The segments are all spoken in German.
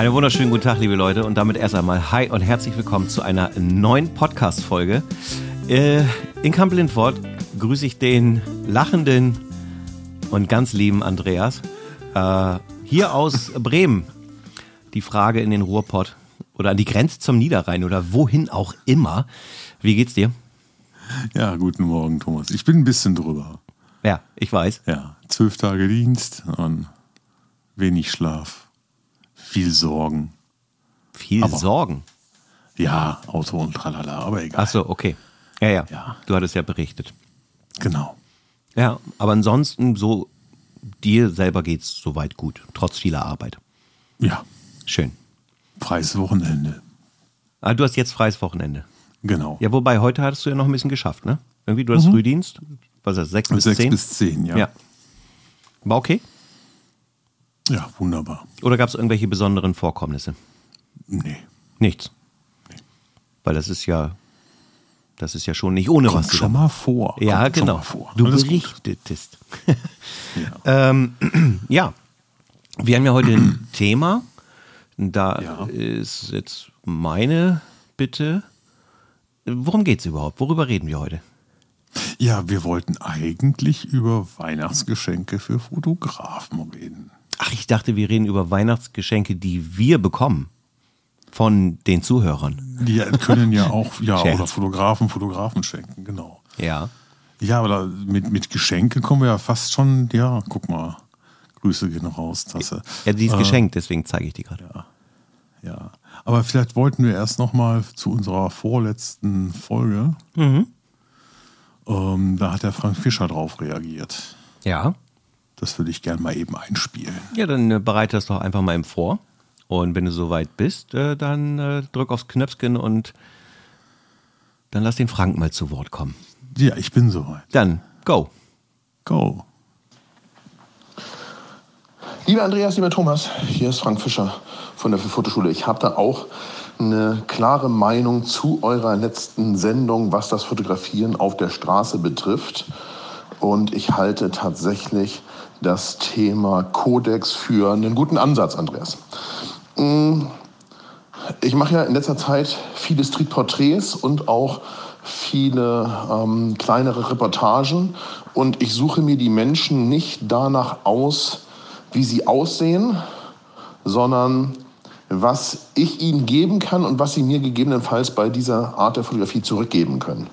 Einen wunderschönen guten Tag, liebe Leute, und damit erst einmal Hi und herzlich willkommen zu einer neuen Podcast-Folge. Äh, in Kamp Lindfort grüße ich den lachenden und ganz lieben Andreas. Äh, hier aus Bremen. Die Frage in den Ruhrpott oder an die Grenze zum Niederrhein oder wohin auch immer. Wie geht's dir? Ja, guten Morgen, Thomas. Ich bin ein bisschen drüber. Ja, ich weiß. Ja, zwölf Tage Dienst und wenig Schlaf, viel Sorgen. Viel Aber- Sorgen. Ja, Auto und tralala, aber egal. Ach so, okay. Ja, ja, Ja. Du hattest ja berichtet. Genau. Ja, aber ansonsten so dir selber geht's soweit gut, trotz vieler Arbeit. Ja, Schön. freies Wochenende. Ah, du hast jetzt freies Wochenende. Genau. Ja, wobei heute hattest du ja noch ein bisschen geschafft, ne? Irgendwie, du hattest Frühdienst. Was ist das, sechs bis Sechs zehn? bis zehn, ja. ja. War okay? Ja, wunderbar. Oder gab es irgendwelche besonderen Vorkommnisse? Nee. Nichts. Weil das ist ja, das ist ja schon nicht ohne was. Kommt du schon mal vor. Ja, Kommt genau. vor. Du Alles berichtetest. ähm, ja, wir haben ja heute ein Thema. Da Ja. ist jetzt meine Bitte. Worum geht's überhaupt? Worüber reden wir heute? Ja, wir wollten eigentlich über Weihnachtsgeschenke für Fotografen reden. Ach, ich dachte, wir reden über Weihnachtsgeschenke, die wir bekommen. Von den Zuhörern. Die können ja auch, ja, Scherz. oder Fotografen, Fotografen schenken, genau. Ja. Ja, aber da, mit, mit Geschenke kommen wir ja fast schon, ja, guck mal. Grüße gehen raus, Tasse. Ja, die ist Äh, geschenkt, deswegen zeige ich die gerade. Ja. Aber vielleicht wollten wir erst noch mal zu unserer vorletzten Folge. Mhm. Ähm, da hat der Frank Fischer drauf reagiert. Ja. Das würde ich gerne mal eben einspielen. Ja, dann äh, bereite das doch einfach mal im vor. Und wenn du soweit bist, äh, dann äh, drück aufs Knöpfchen und dann lass den Frank mal zu Wort kommen. Ja, ich bin soweit. Dann, go. Go. Lieber Andreas, lieber Thomas, hier ist Frank Fischer von der Fotoschule. Ich habe da auch eine klare Meinung zu eurer letzten Sendung, was das Fotografieren auf der Straße betrifft. Und ich halte tatsächlich das Thema Kodex für einen guten Ansatz, Andreas. Mm, Ich mache ja in letzter Zeit viele Streetporträts und auch viele ähm, kleinere Reportagen und ich suche mir die Menschen nicht danach aus, wie sie aussehen, sondern was ich ihnen geben kann und was sie mir gegebenenfalls bei dieser Art der Fotografie zurückgeben können.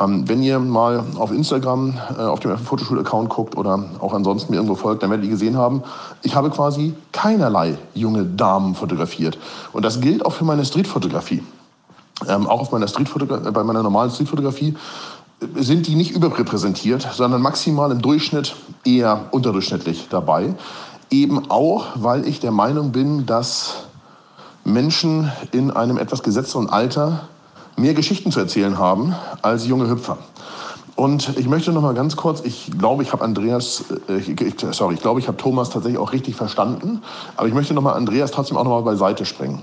Ähm, wenn ihr mal auf Instagram, äh, auf dem Fotoschul-Account guckt oder auch ansonsten mir irgendwo folgt, dann werdet ihr gesehen haben, ich habe quasi keinerlei junge Damen fotografiert. Und das gilt auch für meine Streetfotografie. Ähm, auch auf meiner äh, bei meiner normalen Streetfotografie äh, sind die nicht überrepräsentiert, sondern maximal im Durchschnitt eher unterdurchschnittlich dabei. Eben auch, weil ich der Meinung bin, dass Menschen in einem etwas gesetzteren Alter mehr Geschichten zu erzählen haben als junge Hüpfer. Und ich möchte noch mal ganz kurz, ich glaube, ich habe Andreas, äh, sorry, ich glaube, ich habe Thomas tatsächlich auch richtig verstanden, aber ich möchte noch mal Andreas trotzdem auch noch mal beiseite springen.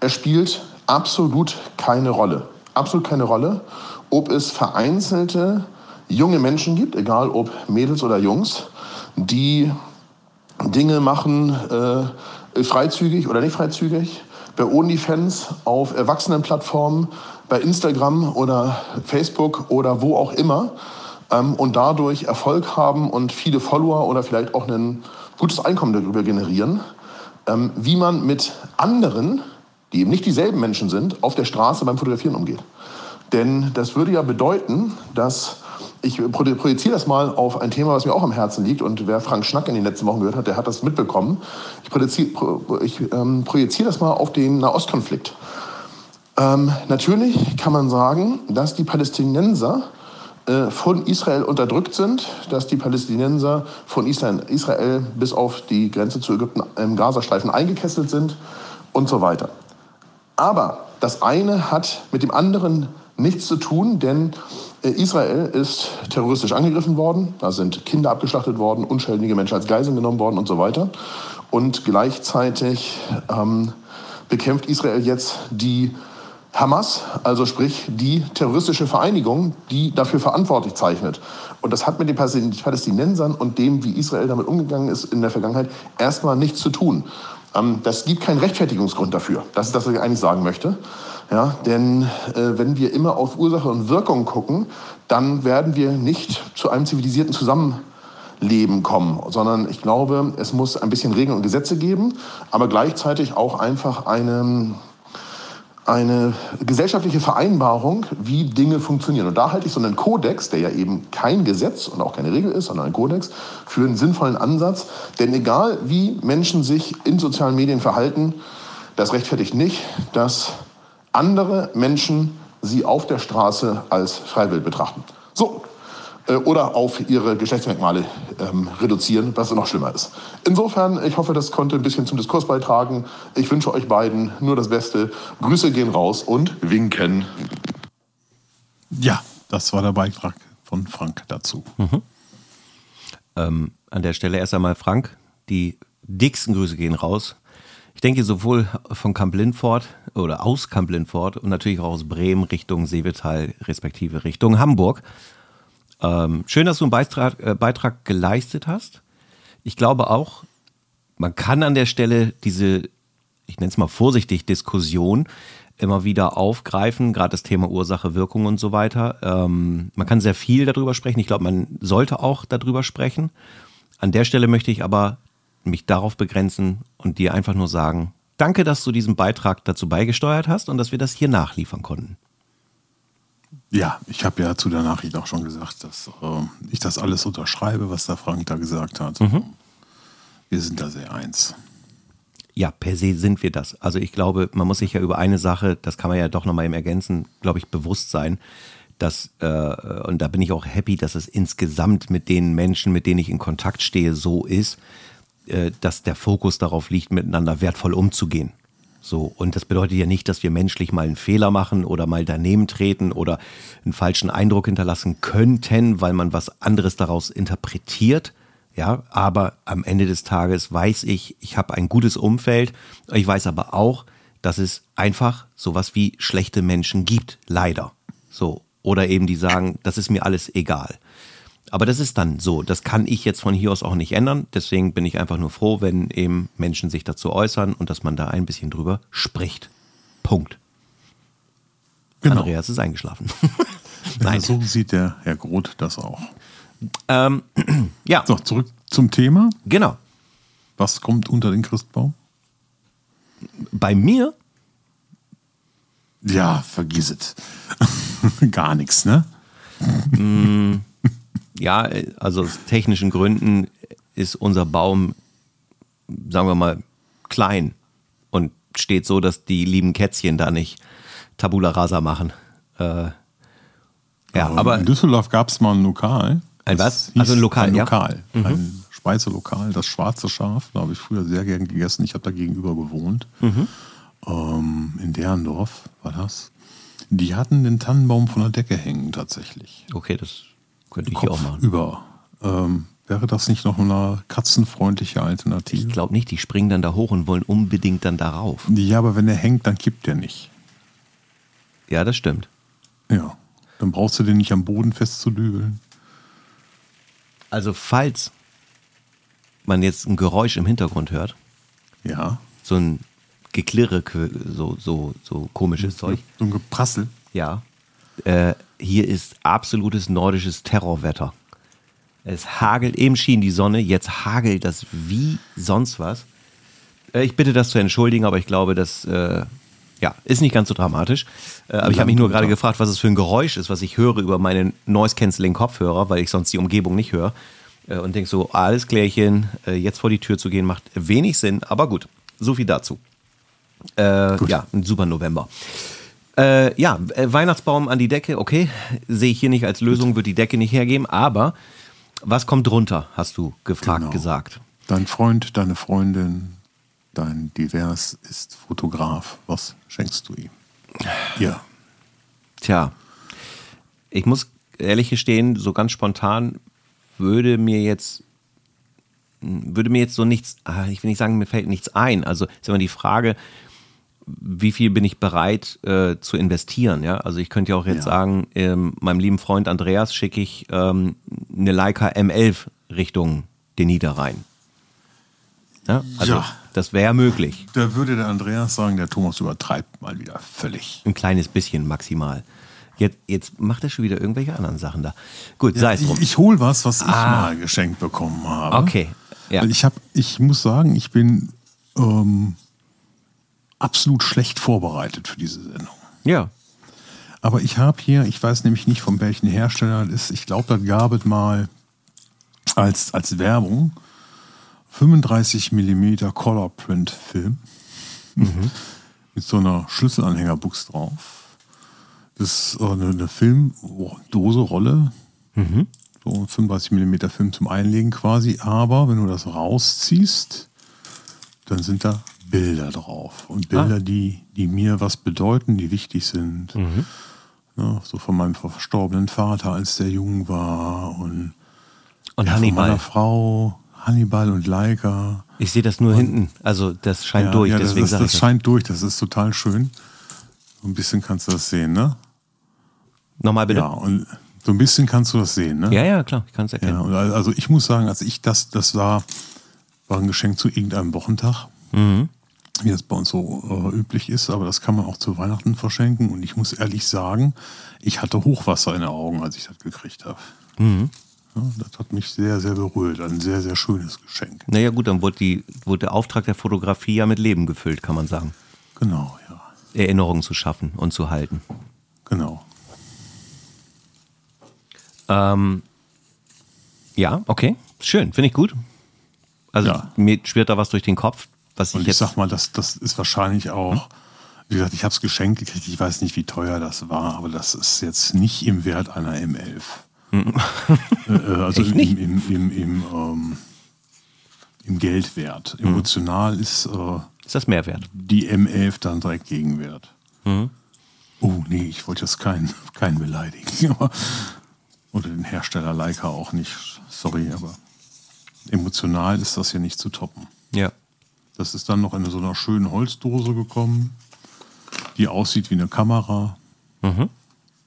Er spielt absolut keine Rolle. Absolut keine Rolle, ob es vereinzelte junge Menschen gibt, egal ob Mädels oder Jungs, die Dinge machen, äh, freizügig oder nicht freizügig, bei OnlyFans, auf Erwachsenenplattformen, bei Instagram oder Facebook oder wo auch immer ähm, und dadurch Erfolg haben und viele Follower oder vielleicht auch ein gutes Einkommen darüber generieren, ähm, wie man mit anderen, die eben nicht dieselben Menschen sind, auf der Straße beim Fotografieren umgeht. Denn das würde ja bedeuten, dass ich pro- projiziere das mal auf ein Thema, was mir auch am Herzen liegt. Und wer Frank Schnack in den letzten Wochen gehört hat, der hat das mitbekommen. Ich projiziere, pro, ich, ähm, projiziere das mal auf den Nahostkonflikt. Ähm, natürlich kann man sagen, dass die Palästinenser äh, von Israel unterdrückt sind, dass die Palästinenser von Israel, Israel bis auf die Grenze zu Ägypten im Gazastreifen eingekesselt sind und so weiter. Aber das eine hat mit dem anderen nichts zu tun, denn Israel ist terroristisch angegriffen worden, da sind Kinder abgeschlachtet worden, unschuldige Menschen als Geiseln genommen worden und so weiter. Und gleichzeitig ähm, bekämpft Israel jetzt die Hamas, also sprich die terroristische Vereinigung, die dafür verantwortlich zeichnet. Und das hat mit den Palästinensern und dem, wie Israel damit umgegangen ist in der Vergangenheit, erstmal nichts zu tun. Ähm, das gibt keinen Rechtfertigungsgrund dafür. Das ist das, was ich eigentlich sagen möchte. Ja, denn äh, wenn wir immer auf Ursache und Wirkung gucken, dann werden wir nicht zu einem zivilisierten Zusammenleben kommen, sondern ich glaube, es muss ein bisschen Regeln und Gesetze geben, aber gleichzeitig auch einfach eine eine gesellschaftliche Vereinbarung, wie Dinge funktionieren. Und da halte ich so einen Kodex, der ja eben kein Gesetz und auch keine Regel ist, sondern ein Kodex, für einen sinnvollen Ansatz. Denn egal wie Menschen sich in sozialen Medien verhalten, das rechtfertigt nicht, dass andere Menschen sie auf der Straße als Freiwild betrachten. So, äh, oder auf ihre Geschlechtsmerkmale ähm, reduzieren, was noch schlimmer ist. Insofern, ich hoffe, das konnte ein bisschen zum Diskurs beitragen. Ich wünsche euch beiden nur das Beste. Grüße gehen raus und winken. Ja, das war der Beitrag von Frank dazu. Mhm. Ähm, an der Stelle erst einmal Frank, die dicksten Grüße gehen raus. Ich denke sowohl von Kamp Lindfort oder aus Kamp Lindfort und natürlich auch aus Bremen Richtung Seevetal, respektive Richtung Hamburg. Ähm, schön, dass du einen Beitrag, äh, Beitrag geleistet hast. Ich glaube auch, man kann an der Stelle diese, ich nenne es mal vorsichtig, Diskussion immer wieder aufgreifen, gerade das Thema Ursache, Wirkung und so weiter. Ähm, man kann sehr viel darüber sprechen. Ich glaube, man sollte auch darüber sprechen. An der Stelle möchte ich aber mich darauf begrenzen und dir einfach nur sagen, danke, dass du diesen Beitrag dazu beigesteuert hast und dass wir das hier nachliefern konnten. Ja, ich habe ja zu der Nachricht auch schon gesagt, dass äh, ich das alles unterschreibe, was der Frank da gesagt hat. Mhm. Wir sind da sehr eins. Ja, per se sind wir das. Also ich glaube, man muss sich ja über eine Sache, das kann man ja doch nochmal im Ergänzen, glaube ich, bewusst sein, dass, äh, und da bin ich auch happy, dass es insgesamt mit den Menschen, mit denen ich in Kontakt stehe, so ist, dass der Fokus darauf liegt, miteinander wertvoll umzugehen. So, und das bedeutet ja nicht, dass wir menschlich mal einen Fehler machen oder mal daneben treten oder einen falschen Eindruck hinterlassen könnten, weil man was anderes daraus interpretiert. Ja, aber am Ende des Tages weiß ich, ich habe ein gutes Umfeld. Ich weiß aber auch, dass es einfach sowas wie schlechte Menschen gibt, leider. So. Oder eben die sagen, das ist mir alles egal. Aber das ist dann so. Das kann ich jetzt von hier aus auch nicht ändern. Deswegen bin ich einfach nur froh, wenn eben Menschen sich dazu äußern und dass man da ein bisschen drüber spricht. Punkt. Genau. Andreas ist eingeschlafen. Nein. So sieht der Herr Groth das auch. Ähm, ja. So, zurück zum Thema. Genau. Was kommt unter den Christbaum? Bei mir? Ja, vergiss es. Gar nichts, ne? Mm ja, also aus technischen Gründen ist unser Baum, sagen wir mal, klein und steht so, dass die lieben Kätzchen da nicht Tabula Rasa machen. Äh, ja, aber, aber, in Düsseldorf gab es mal ein Lokal. Ein was? Also ein Lokal, ein ja. Lokal, mhm. ein Speiselokal, das Schwarze Schaf. Da habe ich früher sehr gern gegessen. Ich habe da gegenüber gewohnt. Mhm. Ähm, in Derndorf war das. Die hatten den Tannenbaum von der Decke hängen tatsächlich. Okay, das könnte ich Kopf auch machen. Über. Ähm, wäre das nicht noch eine katzenfreundliche Alternative? Ich glaube nicht, die springen dann da hoch und wollen unbedingt dann darauf. Ja, aber wenn er hängt, dann kippt er nicht. Ja, das stimmt. Ja, dann brauchst du den nicht am Boden festzudübeln. Also falls man jetzt ein Geräusch im Hintergrund hört, ja, so ein Geklirre, so, so, so komisches Zeug. So ein Geprassel. Ja, äh, hier ist absolutes nordisches Terrorwetter. Es hagelt, eben schien die Sonne, jetzt hagelt das wie sonst was. Äh, ich bitte das zu entschuldigen, aber ich glaube, das äh, ja, ist nicht ganz so dramatisch. Äh, aber ich habe mich nur gerade gefragt, was es für ein Geräusch ist, was ich höre über meinen Noise-Canceling-Kopfhörer, weil ich sonst die Umgebung nicht höre. Äh, und denke so, alles klärchen, äh, jetzt vor die Tür zu gehen, macht wenig Sinn, aber gut, so viel dazu. Gut. Ja, ein super November. Äh, ja, äh, Weihnachtsbaum an die Decke, okay, sehe ich hier nicht als Lösung, wird die Decke nicht hergeben, aber was kommt drunter, hast du gefragt, genau. gesagt. Dein Freund, deine Freundin, dein Divers ist Fotograf, was schenkst du ihm? Ja. Tja, ich muss ehrlich gestehen, so ganz spontan würde mir jetzt würde mir jetzt so nichts, ah, ich will nicht sagen, mir fällt nichts ein. Also ist immer die Frage, wie viel bin ich bereit äh, zu investieren? Ja, also ich könnte ja auch jetzt ja. sagen, ähm, meinem lieben Freund Andreas schicke ich ähm, eine Leica M11 Richtung den Niederrhein. Ja, also Ja. das wäre möglich. Da würde der Andreas sagen, der Thomas übertreibt mal wieder völlig. Ein kleines bisschen maximal. Jetzt, jetzt macht er schon wieder irgendwelche anderen Sachen da. Gut, sei es ich drum. ich hole was, was ich Ah. mal geschenkt bekommen habe. Okay, ja. Ich, hab, ich muss sagen, ich bin ähm, absolut schlecht vorbereitet für diese Sendung. Ja. Aber ich habe hier, ich weiß nämlich nicht, von welchen Hersteller das ist, ich glaube, das gab es mal als, als Werbung 35 mm Color Print Film mit so einer Schlüsselanhängerbuchs drauf. Das ist eine, eine Filmdose, Rolle, so ein 35 mm Film zum Einlegen quasi. Aber wenn du das rausziehst, dann sind da Bilder drauf. Und Bilder, die, die mir was bedeuten, die wichtig sind. Ja, so von meinem verstorbenen Vater, als der jung war. Und, Und ja, von Hannibal. meiner Frau, Hannibal und Leica. Ich sehe das nur hinten. Also das scheint Ja, durch, ja, das, deswegen sage ich das das. scheint durch, das ist total schön. So ein bisschen kannst du das sehen, ne? Nochmal bitte. Ja, und so ein bisschen kannst du das sehen, ne? Ja, ja, klar, ich kann es erkennen. Und also ich muss sagen, als ich das, das war, war ein Geschenk zu irgendeinem Wochentag, Mhm. wie das bei uns so äh, üblich ist, aber das kann man auch zu Weihnachten verschenken. Und ich muss ehrlich sagen, ich hatte Hochwasser in den Augen, als ich das gekriegt habe. Mhm. Ja, das hat mich sehr, sehr berührt. Ein sehr, sehr schönes Geschenk. Naja gut, dann wurde, die, wurde der Auftrag der Fotografie ja mit Leben gefüllt, kann man sagen. Genau, ja. Erinnerungen zu schaffen und zu halten. Genau. Ähm, ja, okay, schön, finde ich gut. Also Ja. mir schwirrt da was durch den Kopf, was Und ich ich jetzt... sag mal, das, das ist wahrscheinlich auch, wie gesagt, ich habe es geschenkt gekriegt. Ich weiß nicht, wie teuer das war, aber das ist jetzt nicht im Wert einer M11. äh, äh, also im, im, im, im, ähm, im Geldwert. Emotional ist äh, ist das Mehrwert? die M11 dann direkt Gegenwert. Oh, nee, ich wollte jetzt keinen, keinen beleidigen. Oder den Hersteller Leica auch nicht. Sorry, aber emotional ist das hier nicht zu toppen. Ja. Das ist dann noch in so einer schönen Holzdose gekommen, die aussieht wie eine Kamera.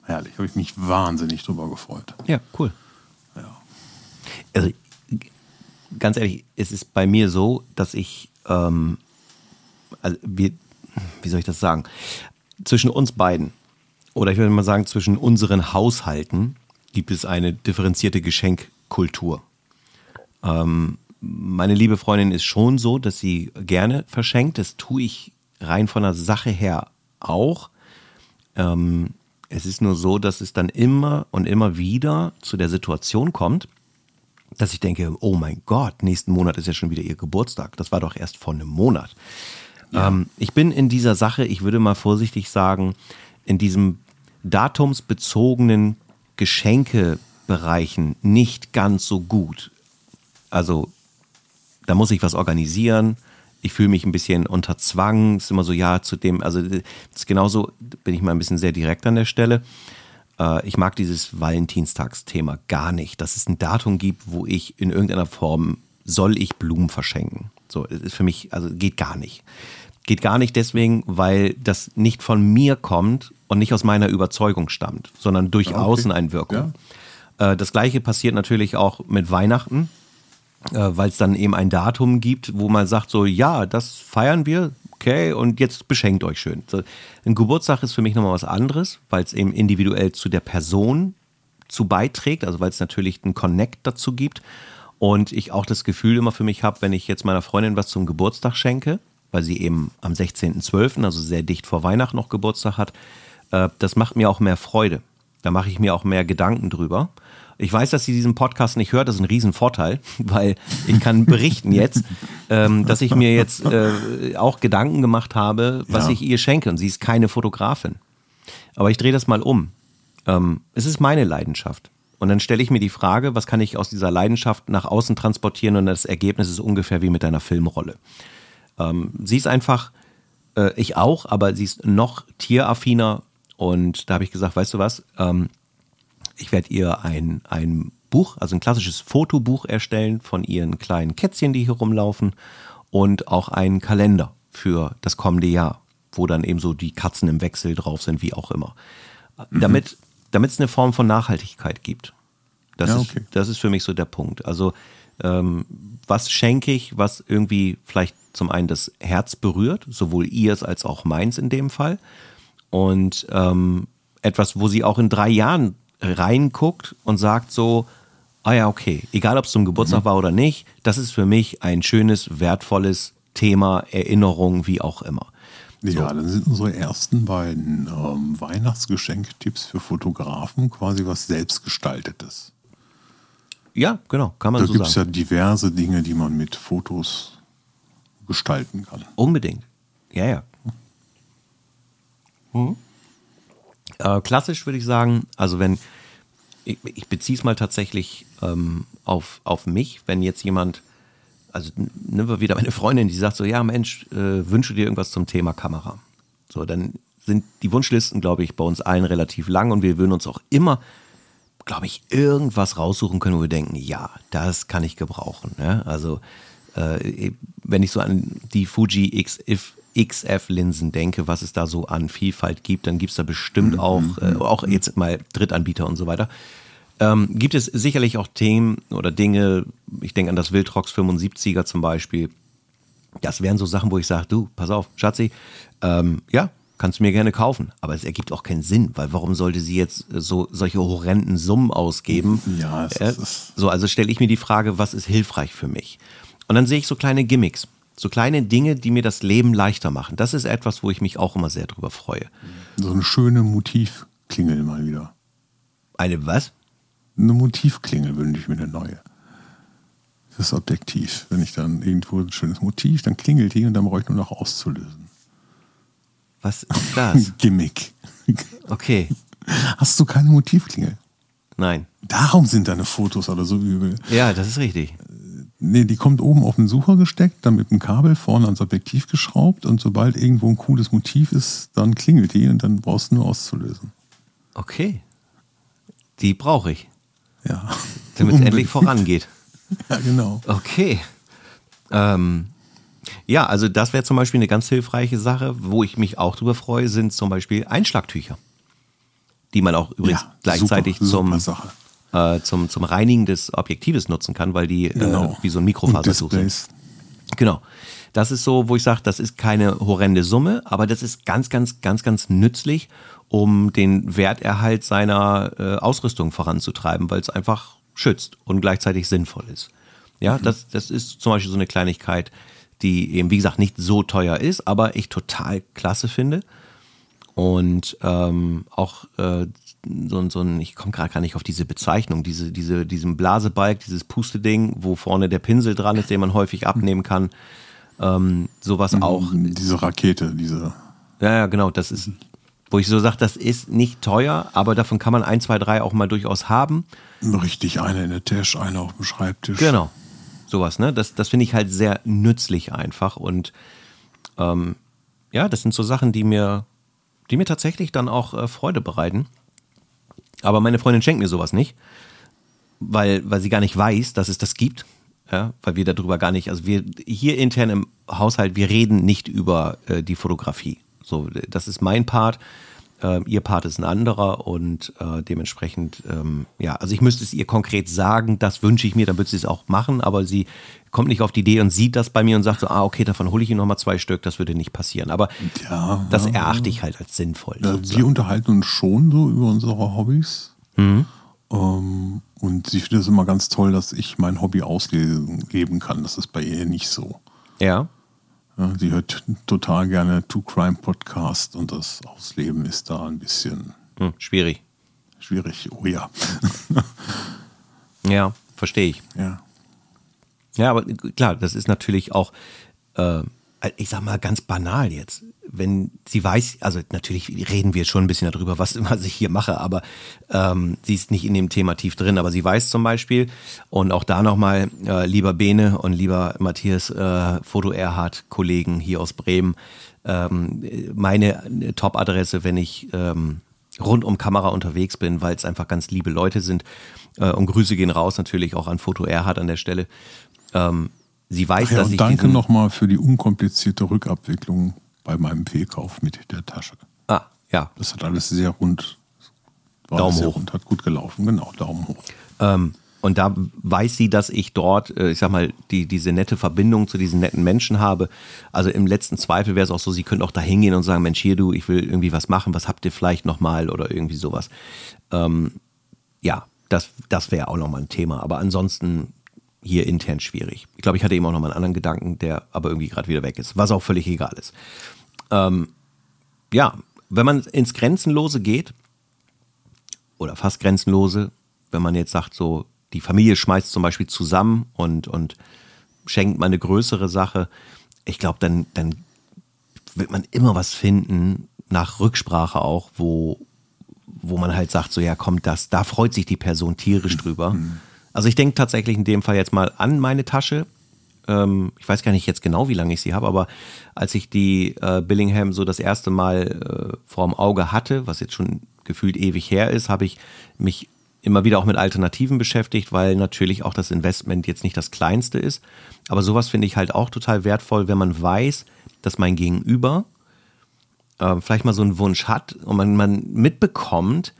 Herrlich, habe ich mich wahnsinnig drüber gefreut. Ja, cool. Ja. Also ganz ehrlich, es ist bei mir so, dass ich, ähm, also wir, wie soll ich das sagen? Zwischen uns beiden, oder ich würde mal sagen, zwischen unseren Haushalten gibt es eine differenzierte Geschenkkultur. Ähm, meine liebe Freundin ist schon so, dass sie gerne verschenkt. Das tue ich rein von der Sache her auch. Ähm, es ist nur so, dass es dann immer und immer wieder zu der Situation kommt, dass ich denke, oh mein Gott, nächsten Monat ist ja schon wieder ihr Geburtstag. Das war doch erst vor einem Monat. Ähm, ich bin in dieser Sache, ich würde mal vorsichtig sagen, in diesem datumsbezogenen Geschenkebereichen nicht ganz so gut. Also da muss ich was organisieren. Ich fühle mich ein bisschen unter Zwang. Es ist immer so, ja, zu dem, also ist genauso, bin ich mal ein bisschen sehr direkt an der Stelle. Äh, Ich mag dieses Valentinstagsthema gar nicht, dass es ein Datum gibt, wo ich in irgendeiner Form soll ich Blumen verschenken. So, es ist für mich, also geht gar nicht. Geht gar nicht deswegen, weil das nicht von mir kommt und nicht aus meiner Überzeugung stammt, sondern durch Ja, okay. Außeneinwirkung. Äh, Das gleiche passiert natürlich auch mit Weihnachten weil es dann eben ein Datum gibt, wo man sagt so, ja, das feiern wir, okay, und jetzt beschenkt euch schön. So, ein Geburtstag ist für mich nochmal was anderes, weil es eben individuell zu der Person zu beiträgt, also weil es natürlich einen Connect dazu gibt und ich auch das Gefühl immer für mich habe, wenn ich jetzt meiner Freundin was zum Geburtstag schenke, weil sie eben am 16.12., also sehr dicht vor Weihnachten noch Geburtstag hat, äh, das macht mir auch mehr Freude. Da mache ich mir auch mehr Gedanken drüber. Ich weiß, dass sie diesen Podcast nicht hört, das ist ein Riesenvorteil, weil ich kann berichten jetzt, ähm, dass ich mir jetzt äh, auch Gedanken gemacht habe, was Ja. ich ihr schenke. Und sie ist keine Fotografin. Aber ich drehe das mal um. Ähm, es ist meine Leidenschaft. Und dann stelle ich mir die Frage, was kann ich aus dieser Leidenschaft nach außen transportieren und das Ergebnis ist ungefähr wie mit deiner Filmrolle. Ähm, sie ist einfach, äh, ich auch, aber sie ist noch tieraffiner und da habe ich gesagt, weißt du was, ähm, ich werde ihr ein, ein Buch, also ein klassisches Fotobuch erstellen von ihren kleinen Kätzchen, die hier rumlaufen und auch einen Kalender für das kommende Jahr, wo dann eben so die Katzen im Wechsel drauf sind, wie auch immer. Damit damit es eine Form von Nachhaltigkeit gibt. Das, Ja, ist, okay. das ist für mich so der Punkt. Also Ähm, was schenke ich, was irgendwie vielleicht zum einen das Herz berührt, sowohl ihrs als auch meins in dem Fall. Und ähm, etwas, wo sie auch in drei Jahren reinguckt und sagt so, ah ja, okay, egal ob es zum Geburtstag mhm. war oder nicht, das ist für mich ein schönes, wertvolles Thema, Erinnerung, wie auch immer. Ja, dann sind unsere ersten beiden ähm, Weihnachtsgeschenktipps für Fotografen quasi was selbstgestaltetes. Ja, genau, kann man da so sagen. Da gibt es ja diverse Dinge, die man mit Fotos gestalten kann. Unbedingt. Ja, ja. Mhm. Äh, klassisch würde ich sagen, also wenn, ich, ich beziehe es mal tatsächlich ähm, auf, auf mich, wenn jetzt jemand, also nehmen wir wieder meine Freundin, die sagt so, ja Mensch, äh, wünsche dir irgendwas zum Thema Kamera. So, dann sind die Wunschlisten, glaube ich, bei uns allen relativ lang und wir würden uns auch immer, glaube ich, irgendwas raussuchen können, wo wir denken, ja, das kann ich gebrauchen. Ne? Also äh, wenn ich so an die Fuji XF XF-Linsen denke, was es da so an Vielfalt gibt, dann gibt es da bestimmt mhm, auch, mhm, äh, auch mhm. jetzt mal Drittanbieter und so weiter. Ähm, gibt es sicherlich auch Themen oder Dinge, ich denke an das Wildrox 75er zum Beispiel. Das wären so Sachen, wo ich sage, du, pass auf, Schatzi, ähm, ja, kannst du mir gerne kaufen. Aber es ergibt auch keinen Sinn, weil warum sollte sie jetzt so solche horrenden Summen ausgeben? Ja, es äh, ist so, also stelle ich mir die Frage, was ist hilfreich für mich? Und dann sehe ich so kleine Gimmicks. So kleine Dinge, die mir das Leben leichter machen. Das ist etwas, wo ich mich auch immer sehr drüber freue. So eine schöne Motivklingel mal wieder. Eine was? Eine Motivklingel wünsche ich mir eine neue. Das Objektiv. Wenn ich dann irgendwo ein schönes Motiv, dann klingelt die und dann brauche ich nur noch auszulösen. Was ist das? Gimmick. Okay. Hast du keine Motivklingel? Nein. Darum sind deine Fotos oder so übel. Ja, das ist richtig. Nee, die kommt oben auf den Sucher gesteckt, dann mit dem Kabel vorne ans Objektiv geschraubt und sobald irgendwo ein cooles Motiv ist, dann klingelt die und dann brauchst du nur auszulösen. Okay. Die brauche ich. Ja. Damit es endlich vorangeht. Ja, genau. Okay. Ähm, ja, also das wäre zum Beispiel eine ganz hilfreiche Sache, wo ich mich auch drüber freue, sind zum Beispiel Einschlagtücher. Die man auch übrigens ja, gleichzeitig super, zum, super äh, zum, zum Reinigen des Objektives nutzen kann, weil die äh, genau. äh, wie so ein Mikrofasertuch sind. Genau. Das ist so, wo ich sage, das ist keine horrende Summe, aber das ist ganz, ganz, ganz, ganz nützlich, um den Werterhalt seiner äh, Ausrüstung voranzutreiben, weil es einfach schützt und gleichzeitig sinnvoll ist. Ja, mhm. das, das ist zum Beispiel so eine Kleinigkeit, die eben, wie gesagt, nicht so teuer ist, aber ich total klasse finde. Und ähm, auch äh, so, ein, so ein, ich komme gerade gar nicht auf diese Bezeichnung, diese, diese, diesen Blasebalg, dieses Pusteding, wo vorne der Pinsel dran ist, den man häufig abnehmen kann. Ähm, sowas auch. Diese Rakete, diese. Ja, ja, genau, das ist, wo ich so sage, das ist nicht teuer, aber davon kann man ein, zwei, drei auch mal durchaus haben. Richtig, eine in der Tasche, eine auf dem Schreibtisch. Genau, sowas, ne? Das, das finde ich halt sehr nützlich einfach und ähm, ja, das sind so Sachen, die mir, die mir tatsächlich dann auch äh, Freude bereiten. Aber meine Freundin schenkt mir sowas nicht, weil, weil sie gar nicht weiß, dass es das gibt. Ja, weil wir darüber gar nicht, also wir hier intern im Haushalt, wir reden nicht über äh, die Fotografie. So, das ist mein Part. Äh, ihr Part ist ein anderer und äh, dementsprechend, ähm, ja, also ich müsste es ihr konkret sagen, das wünsche ich mir, dann wird sie es auch machen, aber sie kommt nicht auf die Idee und sieht das bei mir und sagt so, ah, okay, davon hole ich Ihnen nochmal zwei Stück, das würde nicht passieren. Aber ja, das erachte ich halt als sinnvoll. Ja, wir unterhalten uns schon so über unsere Hobbys. Mhm. Ähm, und sie findet es immer ganz toll, dass ich mein Hobby ausgeben kann. Das ist bei ihr nicht so. Ja. Ja sie hört total gerne Two Crime Podcast und das Ausleben ist da ein bisschen hm, schwierig. Schwierig, oh ja. ja, verstehe ich. Ja. Ja, aber klar, das ist natürlich auch, äh, ich sag mal ganz banal jetzt. Wenn sie weiß, also natürlich reden wir schon ein bisschen darüber, was, was ich hier mache, aber ähm, sie ist nicht in dem Thema tief drin, aber sie weiß zum Beispiel, und auch da nochmal, äh, lieber Bene und lieber Matthias, äh, Foto Erhard, Kollegen hier aus Bremen, ähm, meine Top-Adresse, wenn ich ähm, rund um Kamera unterwegs bin, weil es einfach ganz liebe Leute sind. Äh, und Grüße gehen raus natürlich auch an Foto Erhard an der Stelle. Ähm, sie weiß, ja, dass und ich. Danke nochmal für die unkomplizierte Rückabwicklung bei meinem Fehlkauf mit der Tasche. Ah, ja. Das hat alles sehr rund. Daumen sehr hoch. Rund, hat gut gelaufen, genau, Daumen hoch. Ähm, Und da weiß sie, dass ich dort, äh, ich sag mal, die, diese nette Verbindung zu diesen netten Menschen habe. Also im letzten Zweifel wäre es auch so, sie könnte auch da hingehen und sagen, Mensch, hier du, ich will irgendwie was machen, was habt ihr vielleicht nochmal oder irgendwie sowas. Ähm, ja, das, das wäre auch nochmal ein Thema. Aber ansonsten hier intern schwierig. Ich glaube, ich hatte eben auch nochmal einen anderen Gedanken, der aber irgendwie gerade wieder weg ist, was auch völlig egal ist. Ähm, ja, wenn man ins Grenzenlose geht, oder fast Grenzenlose, wenn man jetzt sagt, so, die Familie schmeißt zum Beispiel zusammen und, und schenkt mal eine größere Sache, ich glaube, dann, dann wird man immer was finden, nach Rücksprache auch, wo, wo man halt sagt, so ja, kommt das, da freut sich die Person tierisch drüber. Also ich denke tatsächlich in dem Fall jetzt mal an meine Tasche. Ähm, ich weiß gar nicht jetzt genau, wie lange ich sie habe, aber als ich die äh, Billingham so das erste Mal äh, vorm Auge hatte, was jetzt schon gefühlt ewig her ist, habe ich mich immer wieder auch mit Alternativen beschäftigt, weil natürlich auch das Investment jetzt nicht das kleinste ist. Aber sowas finde ich halt auch total wertvoll, wenn man weiß, dass mein Gegenüber äh, vielleicht mal so einen Wunsch hat und man, man mitbekommt,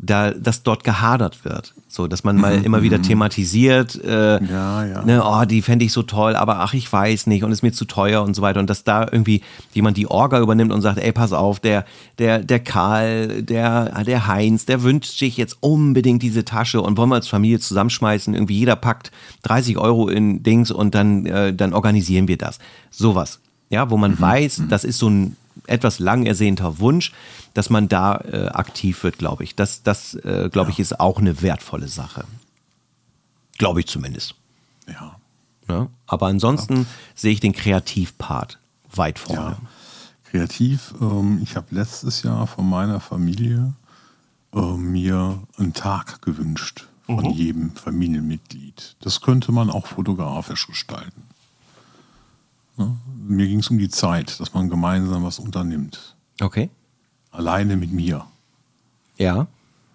da, dass dort gehadert wird. So, dass man mal immer wieder thematisiert, äh, Ja, ja. Ne, oh, die fände ich so toll, aber ach, ich weiß nicht und ist mir zu teuer und so weiter. Und dass da irgendwie jemand die Orga übernimmt und sagt, ey, pass auf, der, der, der Karl, der, der Heinz, der wünscht sich jetzt unbedingt diese Tasche und wollen wir als Familie zusammenschmeißen. Irgendwie jeder packt 30 Euro in Dings und dann, äh, dann organisieren wir das. Sowas. Ja, wo man weiß, das ist so ein etwas lang ersehnter Wunsch, dass man da äh, aktiv wird, glaube ich. Das, das äh, glaube ich, ist auch eine wertvolle Sache. Glaube ich zumindest. Ja. Ne? Aber ansonsten sehe ich den Kreativpart weit vorne. Ja. Kreativ, ähm, ich habe letztes Jahr von meiner Familie äh, mir einen Tag gewünscht von jedem Familienmitglied. Das könnte man auch fotografisch gestalten. Ne? Mir ging es um die Zeit, dass man gemeinsam was unternimmt. Okay. Alleine mit mir. Ja.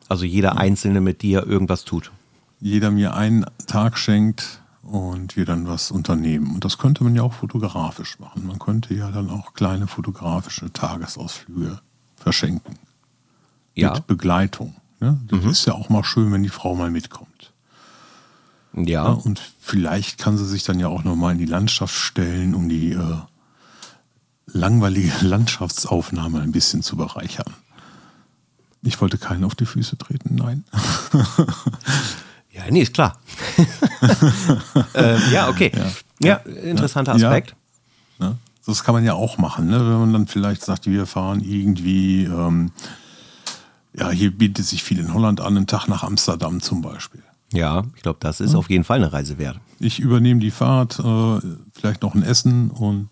Also jeder Einzelne mit dir irgendwas tut. Jeder mir einen Tag schenkt und wir dann was unternehmen. Und das könnte man ja auch fotografisch machen. Man könnte ja dann auch kleine fotografische Tagesausflüge verschenken. Ja. Mit Begleitung. Ne? Das ist ja auch mal schön, wenn die Frau mal mitkommt. Ja, Ja. und vielleicht kann sie sich dann ja auch noch mal in die Landschaft stellen, um die äh, langweilige Landschaftsaufnahme ein bisschen zu bereichern. Ich wollte keinen auf die Füße treten, nein. Ja, nee, ist klar. äh, ja, okay. Ja, interessanter Ja. Aspekt. Ne? Das kann man ja auch machen, ne? wenn man dann vielleicht sagt, wir fahren irgendwie, ähm, ja, hier bietet sich viel in Holland an, einen Tag nach Amsterdam zum Beispiel. Ja, ich glaube, das ist auf jeden Fall eine Reise wert. Ich übernehme die Fahrt, äh, vielleicht noch ein Essen und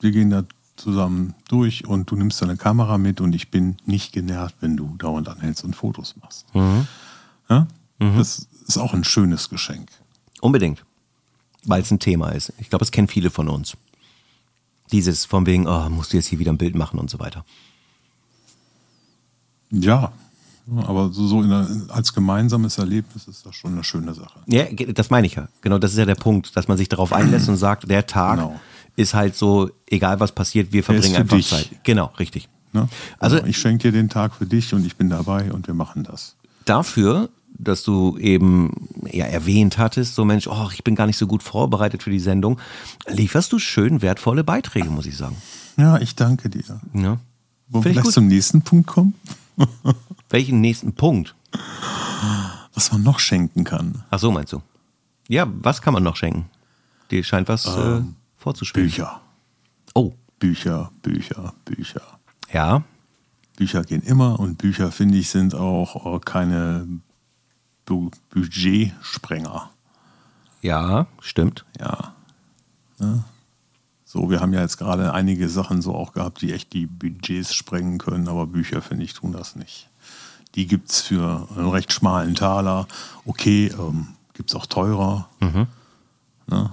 wir gehen da zusammen durch und du nimmst deine Kamera mit und ich bin nicht genervt, wenn du dauernd anhältst und Fotos machst. Ja? Das ist auch ein schönes Geschenk. Unbedingt. Weil es ein Thema ist. Ich glaube, es kennen viele von uns. Dieses von wegen, oh, musst du jetzt hier wieder ein Bild machen und so weiter. Ja, aber so, so der, als gemeinsames Erlebnis ist das schon eine schöne Sache. Ja, das meine ich ja. Genau, das ist ja der Punkt, dass man sich darauf einlässt und sagt, der Tag Genau. ist halt so, egal was passiert, wir verbringen einfach dich. Zeit. Genau, richtig. Ne? Also- Also ich schenke dir den Tag für dich und ich bin dabei und wir machen das. Dafür, dass du eben ja erwähnt hattest, so Mensch, oh, ich bin gar nicht so gut vorbereitet für die Sendung, lieferst du schön wertvolle Beiträge, muss ich sagen. Ja, ich danke dir. Ja. Wollen wir Finde ich vielleicht gut. zum nächsten Punkt kommen? Welchen nächsten Punkt? Was man noch schenken kann. Ach so, meinst du? Ja, was kann man noch schenken? Dir scheint was äh, vorzuschweben. Bücher. Oh, Bücher, Bücher, Bücher. ja. Bücher gehen immer und Bücher, finde ich, sind auch äh, keine Bu Budgetsprenger. Ja, stimmt. Ja. Ne? So, wir haben ja jetzt gerade einige Sachen so auch gehabt, die echt die Budgets sprengen können, aber Bücher, finde ich, tun das nicht. Die gibt es für einen recht schmalen Taler. Okay, ähm, gibt es auch teurer. Ne?